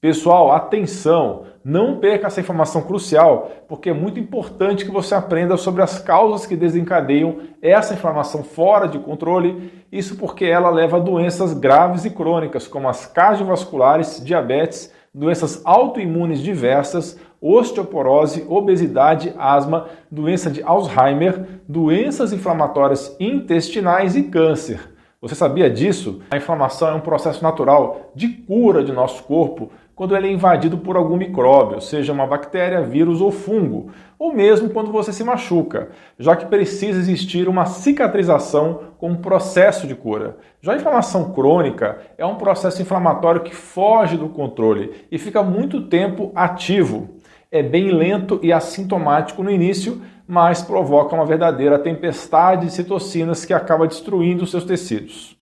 Pessoal, atenção! Não perca essa informação crucial, porque é muito importante que você aprenda sobre as causas que desencadeiam essa inflamação fora de controle. Isso porque ela leva a doenças graves e crônicas, como as cardiovasculares, diabetes, doenças autoimunes diversas, osteoporose, obesidade, asma, doença de Alzheimer, doenças inflamatórias intestinais e câncer. Você sabia disso? A inflamação é um processo natural de cura de nosso corpo quando ele é invadido por algum micróbio, seja uma bactéria, vírus ou fungo, ou mesmo quando você se machuca, já que precisa existir uma cicatrização com um processo de cura. Já a inflamação crônica é um processo inflamatório que foge do controle e fica muito tempo ativo. É bem lento e assintomático no início, mas provoca uma verdadeira tempestade de citocinas que acaba destruindo seus tecidos.